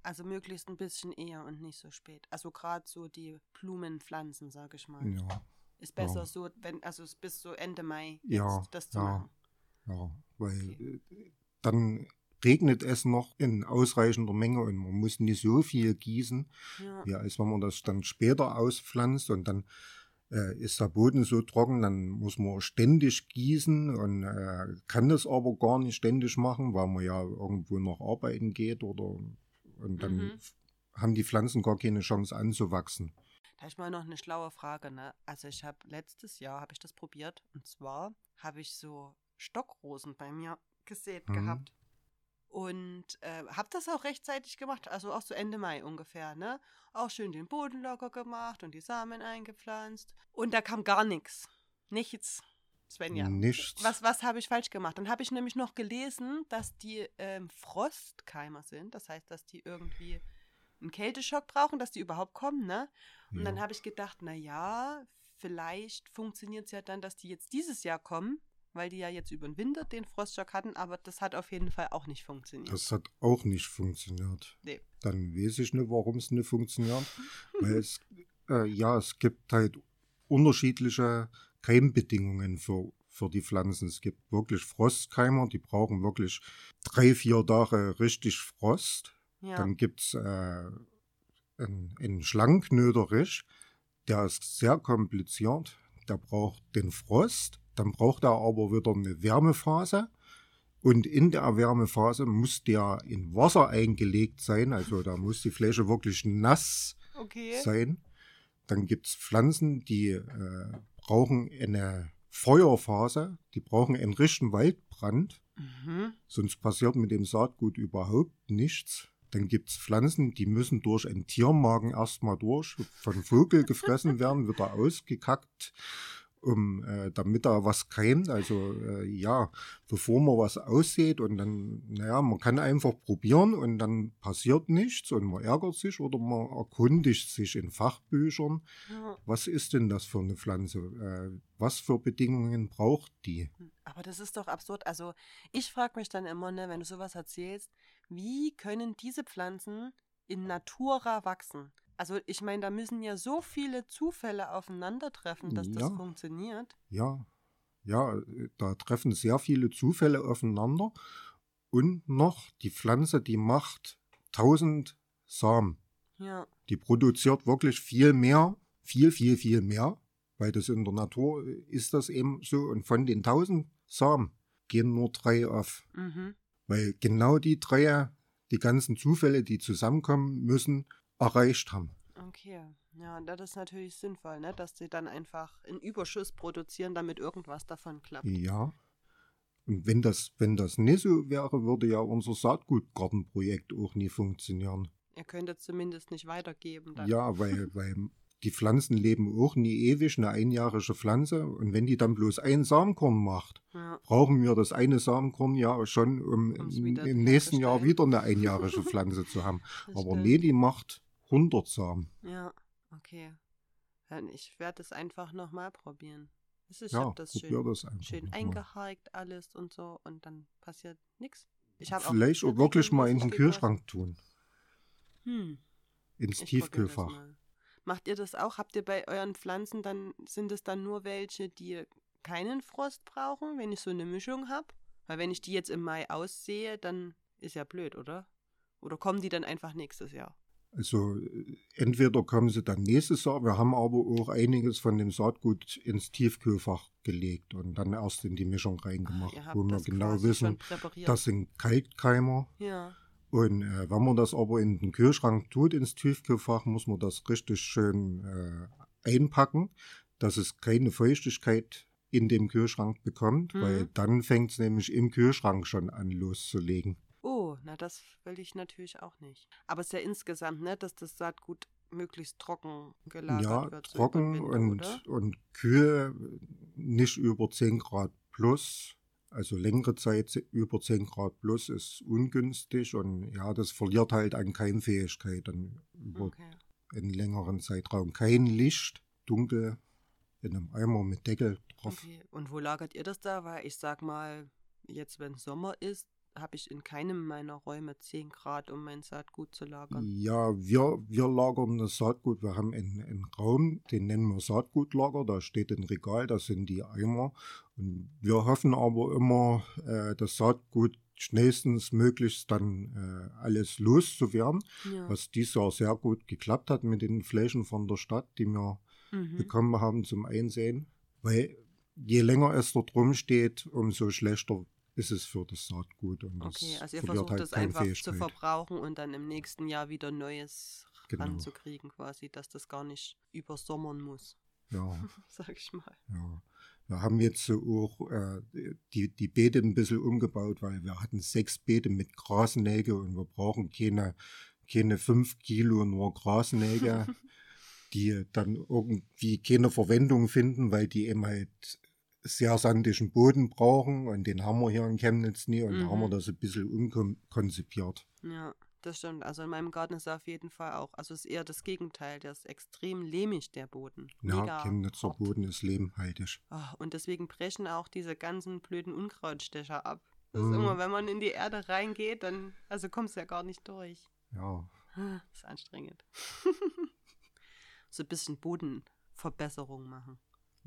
also möglichst ein bisschen eher und nicht so spät. Also gerade so die Blumenpflanzen, sage ich mal. Ja. Ist besser ja. so, wenn, also bis so Ende Mai ja, das zu ja, machen. Ja, weil okay. Dann regnet es noch in ausreichender Menge und man muss nicht so viel gießen, ja. ja als wenn man das dann später auspflanzt und dann äh, ist der Boden so trocken, dann muss man ständig gießen und äh, kann das aber gar nicht ständig machen, weil man ja irgendwo noch arbeiten geht oder und dann mhm. haben die Pflanzen gar keine Chance anzuwachsen. Da habe ich mal noch eine schlaue Frage, ne? Also ich habe letztes Jahr habe ich das probiert und zwar habe ich so Stockrosen bei mir gesät mhm. gehabt. Und äh, habe das auch rechtzeitig gemacht, also auch so Ende Mai ungefähr, ne? Auch schön den Boden locker gemacht und die Samen eingepflanzt. Und da kam gar nichts. Nichts. Svenja. Nichts. Was, was habe ich falsch gemacht? Dann habe ich nämlich noch gelesen, dass die ähm, Frostkeimer sind. Das heißt, dass die irgendwie einen Kälteschock brauchen, dass die überhaupt kommen, ne? Und Ja. dann habe ich gedacht, na ja, vielleicht funktioniert es ja dann, dass die jetzt dieses Jahr kommen, weil die ja jetzt über den Winter den Frostschock hatten, aber das hat auf jeden Fall auch nicht funktioniert. Das hat auch nicht funktioniert. Nee. Dann weiß ich nicht, warum es nicht funktioniert. Weil es, äh, ja, es gibt halt unterschiedliche Keimbedingungen für, für die Pflanzen. Es gibt wirklich Frostkeimer, die brauchen wirklich drei, vier Tage richtig Frost. ja. Dann gibt es äh, einen, einen Schlanknöderich, der ist sehr kompliziert. Der braucht den Frost, dann braucht er aber wieder eine Wärmephase. Und in der Wärmephase muss der in Wasser eingelegt sein, also da muss die Fläche wirklich nass okay. sein. Dann gibt es Pflanzen, die äh, brauchen eine Feuerphase, die brauchen einen richtigen Waldbrand. Mhm. Sonst passiert mit dem Saatgut überhaupt nichts. Dann gibt es Pflanzen, die müssen durch einen Tiermagen erstmal durch, von Vogel gefressen werden, wieder ausgekackt, um, äh, damit da was keimt. Also äh, ja, bevor man was aussieht und dann, naja, man kann einfach probieren und dann passiert nichts und man ärgert sich oder man erkundigt sich in Fachbüchern, was ist denn das für eine Pflanze? Äh, was für Bedingungen braucht die? Aber das ist doch absurd. Also ich frage mich dann immer, ne, wenn du sowas erzählst, wie können diese Pflanzen in Natura wachsen? Also ich meine, da müssen ja so viele Zufälle aufeinandertreffen, dass das Ja. funktioniert. Ja, ja, da treffen sehr viele Zufälle aufeinander. Und noch, die Pflanze, die macht 1000 Samen. Ja. Die produziert wirklich viel mehr, viel, viel, viel mehr, weil das in der Natur ist das eben so. Und von den 1000 Samen gehen nur drei auf. Mhm. Weil genau die drei, die ganzen Zufälle, die zusammenkommen müssen, erreicht haben. Okay. Ja, das ist natürlich sinnvoll, ne? dass sie dann einfach in Überschuss produzieren, damit irgendwas davon klappt. Ja. Und wenn das, wenn das nicht so wäre, würde ja unser Saatgutgartenprojekt auch nie funktionieren. Ihr könntet zumindest nicht weitergeben. Dann. Ja, weil, weil die Pflanzen leben auch nie ewig, eine einjährige Pflanze. Und wenn die dann bloß ein Samenkorn macht, Ja. brauchen wir das eine Samenkorn ja schon, um im, nächsten Jahr wieder eine einjährige Pflanze zu haben. Das Aber stimmt. nee, die macht 100 Samen. Ja, okay. Dann ich werde es einfach nochmal probieren. Es ist, ich Ja, habe das schön, das schön eingehakt alles und so und dann passiert nichts. Ich habe Vielleicht auch wirklich mal in den Kühlschrank tun. Hm, Ins ich Tiefkühlfach. Macht ihr das auch? Habt ihr bei euren Pflanzen dann, sind es dann nur welche, die keinen Frost brauchen, wenn ich so eine Mischung habe? Weil wenn ich die jetzt im Mai aussehe, dann ist ja blöd, oder? Oder kommen die dann einfach nächstes Jahr? Also äh, entweder kommen sie dann nächstes Jahr, wir haben aber auch einiges von dem Saatgut ins Tiefkühlfach gelegt und dann erst in die Mischung reingemacht, habt wo wir genau wissen, das sind Kaltkeimer. ja. Und äh, wenn man das aber in den Kühlschrank tut, ins Tiefkühlfach, muss man das richtig schön äh, einpacken, dass es keine Feuchtigkeit in dem Kühlschrank bekommt, Mhm. weil dann fängt es nämlich im Kühlschrank schon an loszulegen. Na das will ich natürlich auch nicht. Aber es ist ja insgesamt, ne, dass das Saatgut möglichst trocken gelagert Ja, wird. über trocken und, oder? und kühl, nicht über 10 Grad plus. Also längere Zeit über 10 Grad plus ist ungünstig und ja, das verliert halt an Keimfähigkeit dann über Okay. einen längeren Zeitraum. Kein Licht, dunkel, in einem Eimer mit Deckel drauf. okay. Und wo lagert ihr das da? Weil ich sag mal, jetzt wenn Sommer ist, habe ich in keinem meiner Räume 10 Grad, um mein Saatgut zu lagern. Ja, wir, wir lagern das Saatgut. Wir haben einen, einen Raum, den nennen wir Saatgutlager. Da steht ein Regal, da sind die Eimer. Und wir hoffen aber immer, äh, das Saatgut schnellstens möglichst dann äh, alles loszuwerden. Ja. Was dieses Jahr sehr gut geklappt hat mit den Flächen von der Stadt, die wir Mhm. bekommen haben zum Einsehen. Weil je länger es dort rumsteht, umso schlechter ist es für das Saatgut. Und das Okay, also ihr versucht halt es einfach zu verbrauchen und dann im nächsten Jahr wieder Neues Genau. ranzukriegen, quasi, dass das gar nicht übersommern muss, Ja. sag ich mal. Ja. Wir haben jetzt so auch äh, die, die Beete ein bisschen umgebaut, weil wir hatten sechs Beete mit Grasnäge und wir brauchen keine, keine fünf Kilo nur Grasnäge, die dann irgendwie keine Verwendung finden, weil die eben halt sehr sandigen Boden brauchen und den haben wir hier in Chemnitz nie und mhm. haben wir das ein bisschen umkonzipiert. Ja. Das stimmt. Also in meinem Garten ist er auf jeden Fall auch. Also es ist eher das Gegenteil. Der ist extrem lehmig, der Boden. Ja, Chemnitzer hart. Boden ist lehmhaltig. Oh, und deswegen brechen auch diese ganzen blöden Unkrautstecher ab. Das mhm. ist immer, wenn man in die Erde reingeht, dann also kommst du ja gar nicht durch. Ja. Das ist anstrengend. so ein bisschen Bodenverbesserung machen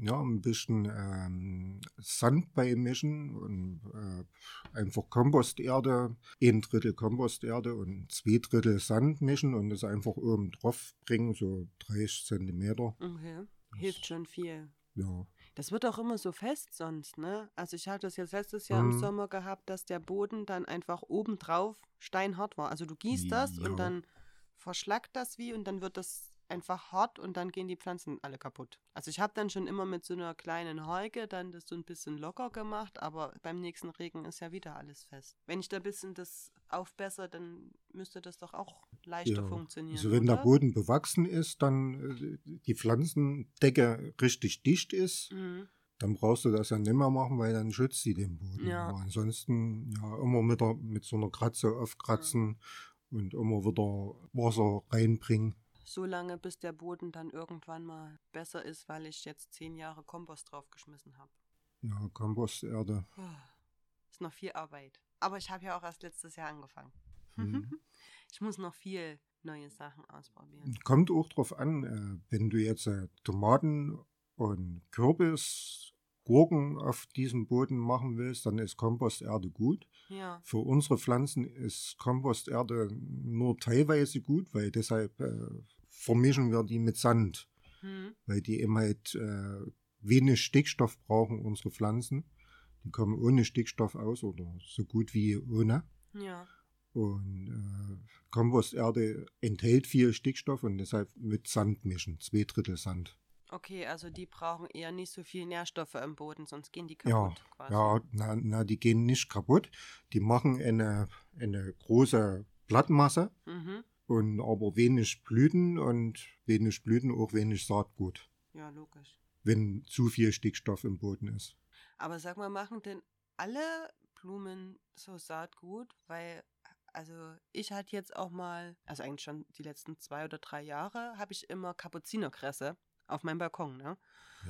ja, ein bisschen ähm, Sand beimischen und äh, einfach Komposterde, ein Drittel Komposterde und zwei Drittel Sand mischen und das einfach oben drauf bringen, so 30 Zentimeter. Okay, hilft schon viel. Ja. Das wird auch immer so fest sonst, ne? Also ich hatte das jetzt letztes Jahr mhm. im Sommer gehabt, dass der Boden dann einfach obendrauf steinhart war. Also du gießt das ja. und dann verschlackt das wie und dann wird das einfach hart und dann gehen die Pflanzen alle kaputt. Also ich habe dann schon immer mit so einer kleinen Heuge dann das so ein bisschen locker gemacht, aber beim nächsten Regen ist ja wieder alles fest. Wenn ich da ein bisschen das aufbessere, dann müsste das doch auch leichter ja. funktionieren. Also wenn oder? der Boden bewachsen ist, dann äh, die Pflanzendecke richtig dicht ist, mhm. dann brauchst du das ja nicht mehr machen, weil dann schützt sie den Boden. Ja. Aber ansonsten ja immer mit, der, mit so einer Kratze aufkratzen. Ja und immer wieder Wasser reinbringen so lange, bis der Boden dann irgendwann mal besser ist, weil ich jetzt zehn Jahre Kompost draufgeschmissen habe. Ja, Komposterde. Ist noch viel Arbeit. Aber ich habe ja auch erst letztes Jahr angefangen. Mhm. ich muss noch viel neue Sachen ausprobieren. Kommt auch drauf an, äh, wenn du jetzt äh, Tomaten und Kürbis, Gurken auf diesem Boden machen willst, dann ist Komposterde gut. Ja. Für unsere Pflanzen ist Komposterde nur teilweise gut, weil deshalb äh, vermischen wir die mit Sand, mhm. weil die eben halt äh, wenig Stickstoff brauchen, unsere Pflanzen. Die kommen ohne Stickstoff aus oder so gut wie ohne. Ja. Und äh, Komposterde enthält viel Stickstoff und deshalb mit Sand mischen, zwei Drittel Sand. Okay, also die brauchen eher nicht so viel Nährstoffe im Boden, sonst gehen die kaputt. Ja, quasi. ja na, na, die gehen nicht kaputt. Die machen eine, eine große Blattmasse mhm und aber wenig Blüten und wenig Blüten auch wenig Saatgut. Ja, logisch. Wenn zu viel Stickstoff im Boden ist. Aber sag mal, machen denn alle Blumen so Saatgut? Weil, also ich hatte jetzt auch mal, also eigentlich schon die letzten zwei oder drei Jahre, habe ich immer Kapuzinerkresse auf meinem Balkon, ne?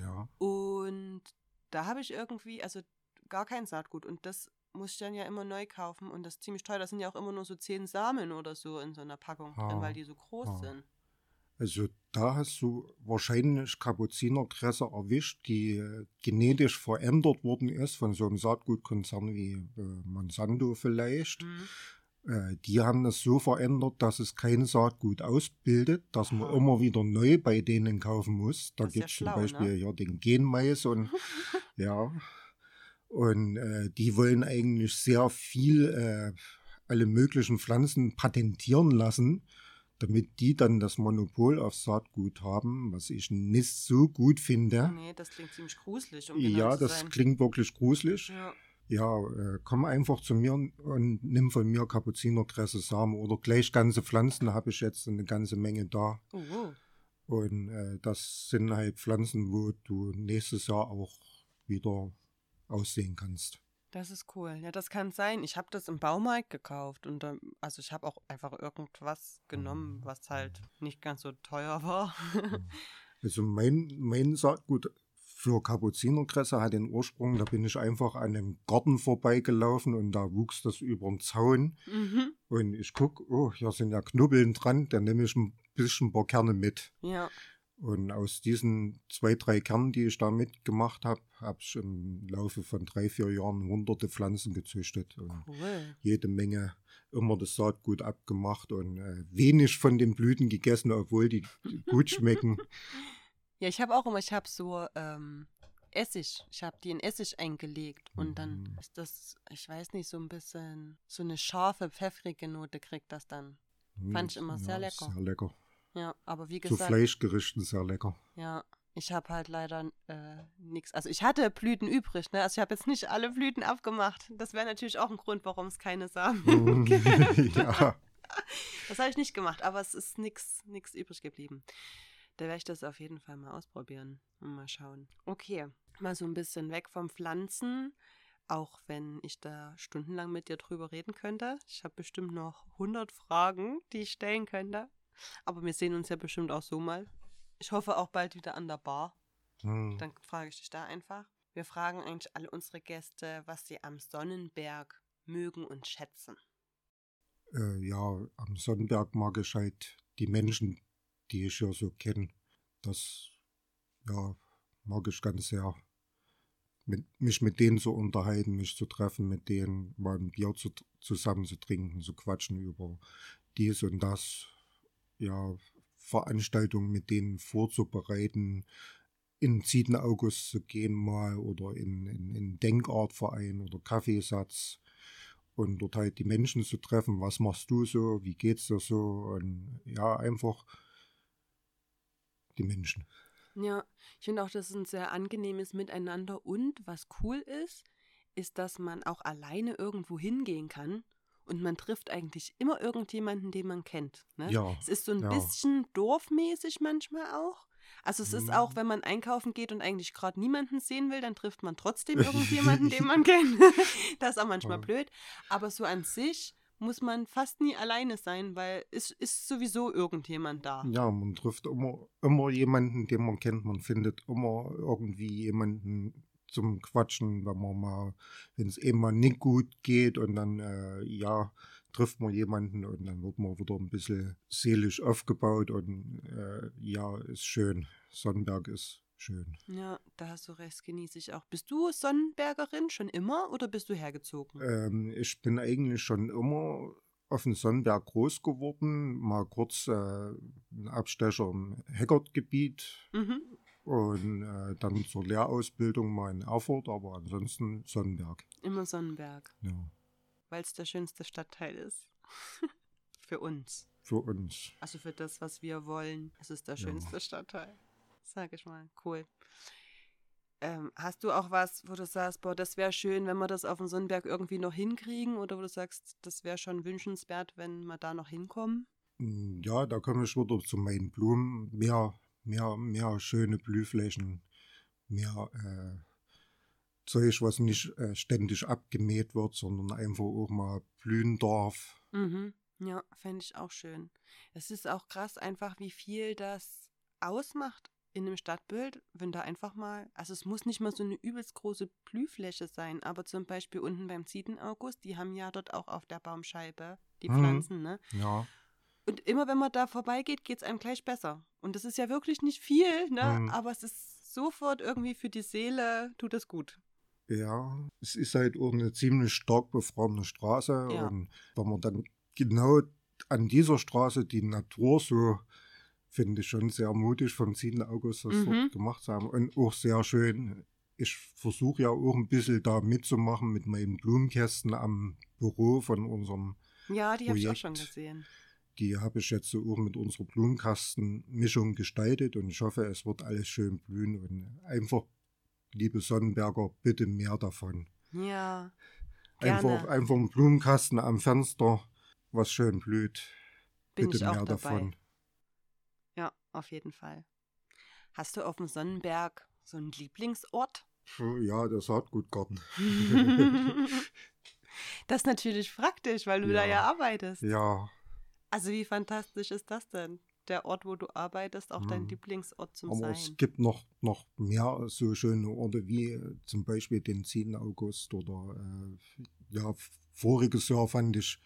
Ja. Und da habe ich irgendwie, also gar kein Saatgut. Und das muss ich dann ja immer neu kaufen und das ist ziemlich teuer. Da sind ja auch immer nur so zehn Samen oder so in so einer Packung ah, drin, weil die so groß ah. sind. Also da hast du wahrscheinlich Kapuzinerkresse erwischt, die äh, genetisch verändert worden ist von so einem Saatgutkonzern wie äh, Monsanto vielleicht. Mhm. Äh, die haben das so verändert, dass es kein Saatgut ausbildet, dass man immer wieder neu bei denen kaufen muss. Da gibt es ja zum Beispiel ne? ja den Genmais und ja. Und äh, die wollen eigentlich sehr viel, äh, alle möglichen Pflanzen patentieren lassen, damit die dann das Monopol auf Saatgut haben, was ich nicht so gut finde. Nee, das klingt ziemlich gruselig. Um genau ja, das sein. klingt wirklich gruselig. Ja. Ja, äh, komm einfach zu mir und nimm von mir Kapuzinerkresse Samen oder gleich ganze Pflanzen habe ich jetzt eine ganze Menge da. Oh, wow. Und äh, das sind halt Pflanzen, wo du nächstes Jahr auch wieder aussehen kannst. Das ist cool. Ja, das kann sein. Ich habe das im Baumarkt gekauft und also ich habe auch einfach irgendwas genommen, mhm. was halt nicht ganz so teuer war. Also mein, mein Saatgut für Kapuzinerkresse hat den Ursprung, da bin ich einfach an einem Garten vorbeigelaufen und da wuchs das über den Zaun. Mhm. Und ich gucke, oh, hier sind ja Knubbeln dran, dann nehme ich ein bisschen ein paar Kerne mit. Ja. Und aus diesen zwei, drei Kernen, die ich da mitgemacht habe, habe ich im Laufe von drei, vier Jahren hunderte Pflanzen gezüchtet. Und cool. jede Menge immer das Saatgut abgemacht und äh, wenig von den Blüten gegessen, obwohl die gut schmecken. Ja, ich habe auch immer, ich habe so ähm, Essig, ich habe die in Essig eingelegt und mhm. dann ist das, ich weiß nicht, so ein bisschen, so eine scharfe, pfeffrige Note kriegt das dann. Fand ich immer ja, sehr lecker. Sehr lecker. Ja, aber wie gesagt. Zu Fleischgerichten sehr lecker. Ja, Ich habe halt leider äh, nichts. Also ich hatte Blüten übrig, ne? Also ich habe jetzt nicht alle Blüten abgemacht. Das wäre natürlich auch ein Grund, warum es keine Samen Mhm. gibt. ja. Das habe ich nicht gemacht, aber es ist nichts übrig geblieben. Da werde ich das auf jeden Fall mal ausprobieren und mal schauen. Okay, mal so ein bisschen weg vom Pflanzen, auch wenn ich da stundenlang mit dir drüber reden könnte. Ich habe bestimmt noch 100 Fragen, die ich stellen könnte. Aber wir sehen uns ja bestimmt auch so mal. Ich hoffe auch bald wieder an der Bar. Hm. Dann frage ich dich da einfach. Wir fragen eigentlich alle unsere Gäste, was sie am Sonnenberg mögen und schätzen. Äh, ja, am Sonnenberg mag ich halt die Menschen, die ich hier so kenne. Das ja, mag ich ganz sehr. Mit, mich mit denen zu unterhalten, mich zu treffen, mit denen mal ein Bier zu, zusammen zu trinken, zu quatschen über dies und das. Ja, Veranstaltungen mit denen vorzubereiten, in Zieten August zu gehen mal oder in, in, in Denkartverein oder Kaffeesatz und dort halt die Menschen zu treffen. Was machst du so? Wie geht's dir so? Und ja, einfach die Menschen. Ja, ich finde auch, das ist ein sehr angenehmes Miteinander und was cool ist, ist, dass man auch alleine irgendwo hingehen kann und man trifft eigentlich immer irgendjemanden, den man kennt. Ne? Ja, Es ist so ein ja. bisschen dorfmäßig manchmal auch. Also es ist auch, wenn man einkaufen geht und eigentlich gerade niemanden sehen will, dann trifft man trotzdem irgendjemanden, den man kennt. das ist auch manchmal Ja. blöd. Aber so an sich muss man fast nie alleine sein, weil es ist sowieso irgendjemand da. Ja, man trifft immer, immer jemanden, den man kennt. Man findet immer irgendwie jemanden zum Quatschen, wenn man mal, wenn es eben mal nicht gut geht und dann, äh, ja, trifft man jemanden und dann wird man wieder ein bisschen seelisch aufgebaut und äh, ja, ist schön. Sonnenberg ist schön. Ja, da hast du recht, genieße ich auch. Bist du Sonnenbergerin schon immer oder bist du hergezogen? Ähm, ich bin eigentlich schon immer auf dem Sonnenberg groß geworden, mal kurz äh, einen Abstecher im Heckertgebiet Mhm. Und äh, dann zur Lehrausbildung mal in Erfurt, aber ansonsten Sonnenberg. Immer Sonnenberg, Ja, weil es der schönste Stadtteil ist. für uns. für uns. Also für das, was wir wollen. Es ist der Ja. schönste Stadtteil. Sag ich mal. Cool. Ähm, hast du auch was, wo du sagst, boah, das wäre schön, wenn wir das auf dem Sonnenberg irgendwie noch hinkriegen? Oder wo du sagst, das wäre schon wünschenswert, wenn wir da noch hinkommen? Mm, Ja, da komme ich wieder zu meinen Blumen. Mehr, mehr, mehr schöne Blühflächen, mehr äh, Zeug, was nicht äh, ständig abgemäht wird, sondern einfach auch mal blühen darf. Mhm. Ja, fände ich auch schön. Es ist auch krass einfach, wie viel das ausmacht in einem Stadtbild, wenn da einfach mal, also es muss nicht mal so eine übelst große Blühfläche sein, aber zum Beispiel unten beim Zietenaugust, die haben ja dort auch auf der Baumscheibe die Mhm. Pflanzen, ne? Ja, Und immer wenn man da vorbeigeht, geht es einem gleich besser. Und das ist ja wirklich nicht viel, ne? Mhm. Aber es ist sofort irgendwie für die Seele, tut es gut. Ja, es ist halt auch eine ziemlich stark befahrene Straße Ja. und wenn man dann genau an dieser Straße die Natur so, finde ich schon sehr mutig vom 10. August das Mhm. dort gemacht haben und auch sehr schön. Ich versuche ja auch ein bisschen da mitzumachen mit meinen Blumenkästen am Büro von unserem, Ja, die habe ich auch schon gesehen. Die habe ich jetzt so auch mit unserer Blumenkastenmischung gestaltet und ich hoffe, es wird alles schön blühen und einfach, liebe Sonnenberger, bitte mehr davon. Ja. Einfach, Gerne. einfach ein Blumenkasten am Fenster, was schön blüht. Bin Bitte ich auch mehr dabei. davon. Ja, auf jeden Fall. Hast du auf dem Sonnenberg so einen Lieblingsort? Ja, der Saatgutgarten. das ist natürlich praktisch, weil du da Ja. ja arbeitest. ja, Also wie fantastisch ist das denn? Der Ort, wo du arbeitest, auch dein Hm. Lieblingsort zum aber es Sein. gibt noch, noch mehr so schöne Orte wie äh, zum Beispiel den 10. August oder äh, ja, voriges Jahr fand ich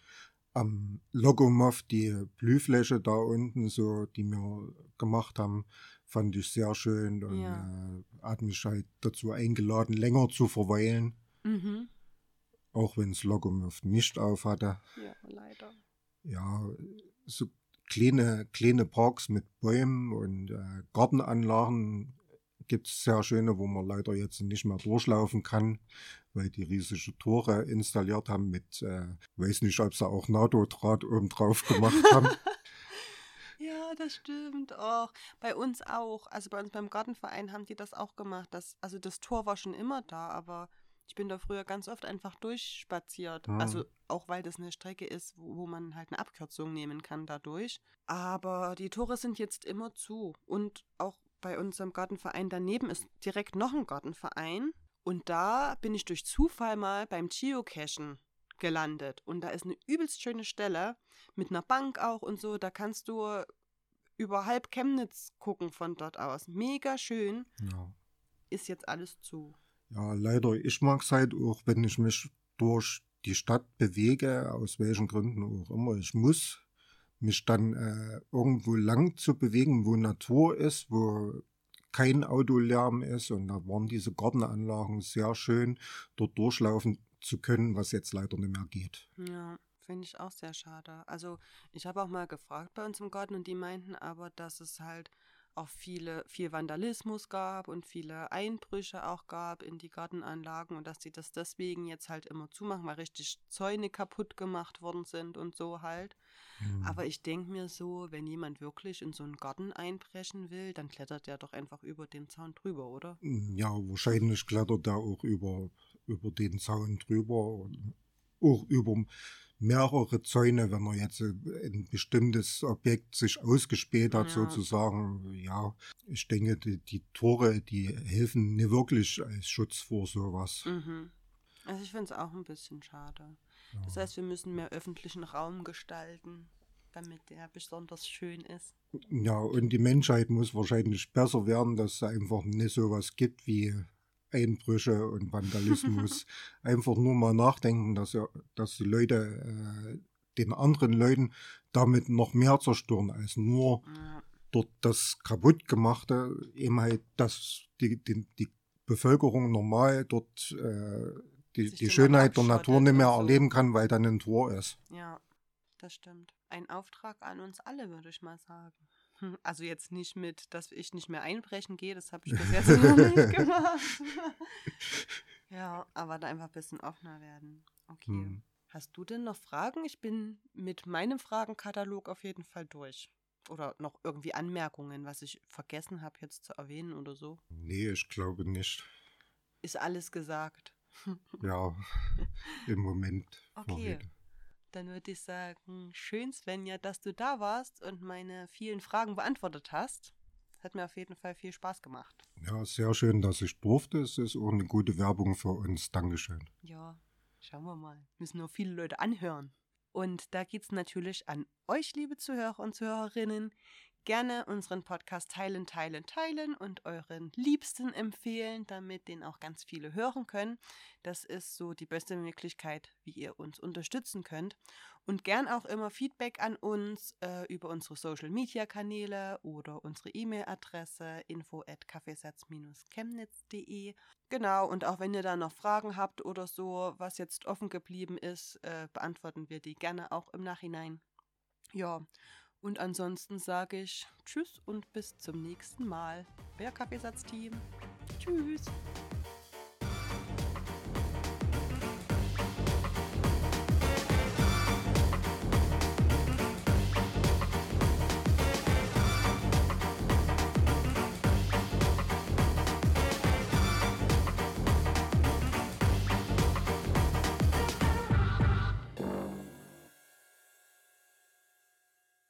am Logomov die Blühfläche da unten, so die wir gemacht haben, fand ich sehr schön und Ja. äh, hat mich halt dazu eingeladen, länger zu verweilen, Mhm. auch wenn es Logomov nicht auf hatte. Ja, leider. Ja, so kleine, kleine Parks mit Bäumen und äh, Gartenanlagen gibt es sehr schöne, wo man leider jetzt nicht mehr durchlaufen kann, weil die riesige Tore installiert haben mit, äh, weiß nicht, ob sie auch NATO-Draht oben drauf gemacht haben. Ja, das stimmt auch. Bei uns auch. Also bei uns beim Gartenverein haben die das auch gemacht. Das, also das Tor war schon immer da, aber ich bin da früher ganz oft einfach durchspaziert. Mhm. Also auch weil das eine Strecke ist, wo, wo man halt eine Abkürzung nehmen kann dadurch. Aber die Tore sind jetzt immer zu. Und auch bei unserem Gartenverein daneben ist direkt noch ein Gartenverein. Und da bin ich durch Zufall mal beim Geocachen gelandet. Und da ist eine übelst schöne Stelle mit einer Bank auch und so. Da kannst du über halb Chemnitz gucken von dort aus. Mega schön. Ja. Ist jetzt alles zu. Ja, leider, ich mag es halt auch, wenn ich mich durch die Stadt bewege, aus welchen Gründen auch immer. Ich muss mich dann äh, irgendwo lang zu bewegen, wo Natur ist, wo kein Autolärm ist. Und da waren diese Gartenanlagen sehr schön, dort durchlaufen zu können, was jetzt leider nicht mehr geht. Ja, finde ich auch sehr schade. Also ich habe auch mal gefragt bei uns im Garten und die meinten aber, dass es halt auch viele, viel Vandalismus gab und viele Einbrüche auch gab in die Gartenanlagen und dass sie das deswegen jetzt halt immer zumachen, weil richtig Zäune kaputt gemacht worden sind und so halt. Hm. Aber ich denke mir so, wenn jemand wirklich in so einen Garten einbrechen will, dann klettert der doch einfach über den Zaun drüber, oder? Ja, wahrscheinlich klettert er auch über, über den Zaun drüber und auch über mehrere Zäune, wenn er jetzt ein bestimmtes Objekt sich ausgespäht hat, Ja. sozusagen. Ja, ich denke, die, die Tore, die helfen nicht wirklich als Schutz vor sowas. Mhm. Also ich finde es auch ein bisschen schade. Das heißt, wir müssen mehr öffentlichen Raum gestalten, damit der besonders schön ist. Ja, und die Menschheit muss wahrscheinlich besser werden, dass es einfach nicht sowas gibt wie Einbrüche und Vandalismus. einfach nur mal nachdenken, dass, ja- dass die Leute äh, den anderen Leuten damit noch mehr zerstören, als nur Ja, dort das kaputtgemachte, eben halt, dass die, die, die Bevölkerung normal dort äh, die, die Schönheit der Natur nicht mehr so. erleben kann, weil dann ein Tor ist. ja, das stimmt. Ein Auftrag an uns alle, würde ich mal sagen. Hm, Also jetzt nicht mit, dass ich nicht mehr einbrechen gehe, das habe ich bis jetzt noch nicht gemacht. ja, aber da einfach ein bisschen offener werden. Okay. Hm. Hast du denn noch Fragen? Ich bin mit meinem Fragenkatalog auf jeden Fall durch. Oder noch irgendwie Anmerkungen, was ich vergessen habe jetzt zu erwähnen oder so. Nee, ich glaube nicht. Ist alles gesagt. Ja, im Moment. Okay. Dann würde ich sagen, schön, Svenja, dass du da warst und meine vielen Fragen beantwortet hast. Hat mir auf jeden Fall viel Spaß gemacht. Ja, sehr schön, dass ich durfte. Es ist auch eine gute Werbung für uns. Dankeschön. Ja, schauen wir mal. Müssen nur viele Leute anhören. Und da geht es natürlich an euch, liebe Zuhörer und Zuhörerinnen. Gerne unseren Podcast teilen, teilen, teilen und euren Liebsten empfehlen, damit den auch ganz viele hören können. Das ist so die beste Möglichkeit, wie ihr uns unterstützen könnt. Und gern auch immer Feedback an uns äh, über unsere Social Media Kanäle oder unsere E-Mail-Adresse info at kaffeesatz-chemnitz.de. Genau, und auch wenn ihr da noch Fragen habt oder so, was jetzt offen geblieben ist, äh, beantworten wir die gerne auch im Nachhinein. Ja, und ansonsten sage ich Tschüss und bis zum nächsten Mal. Euer Kaffeesatzteam. Tschüss.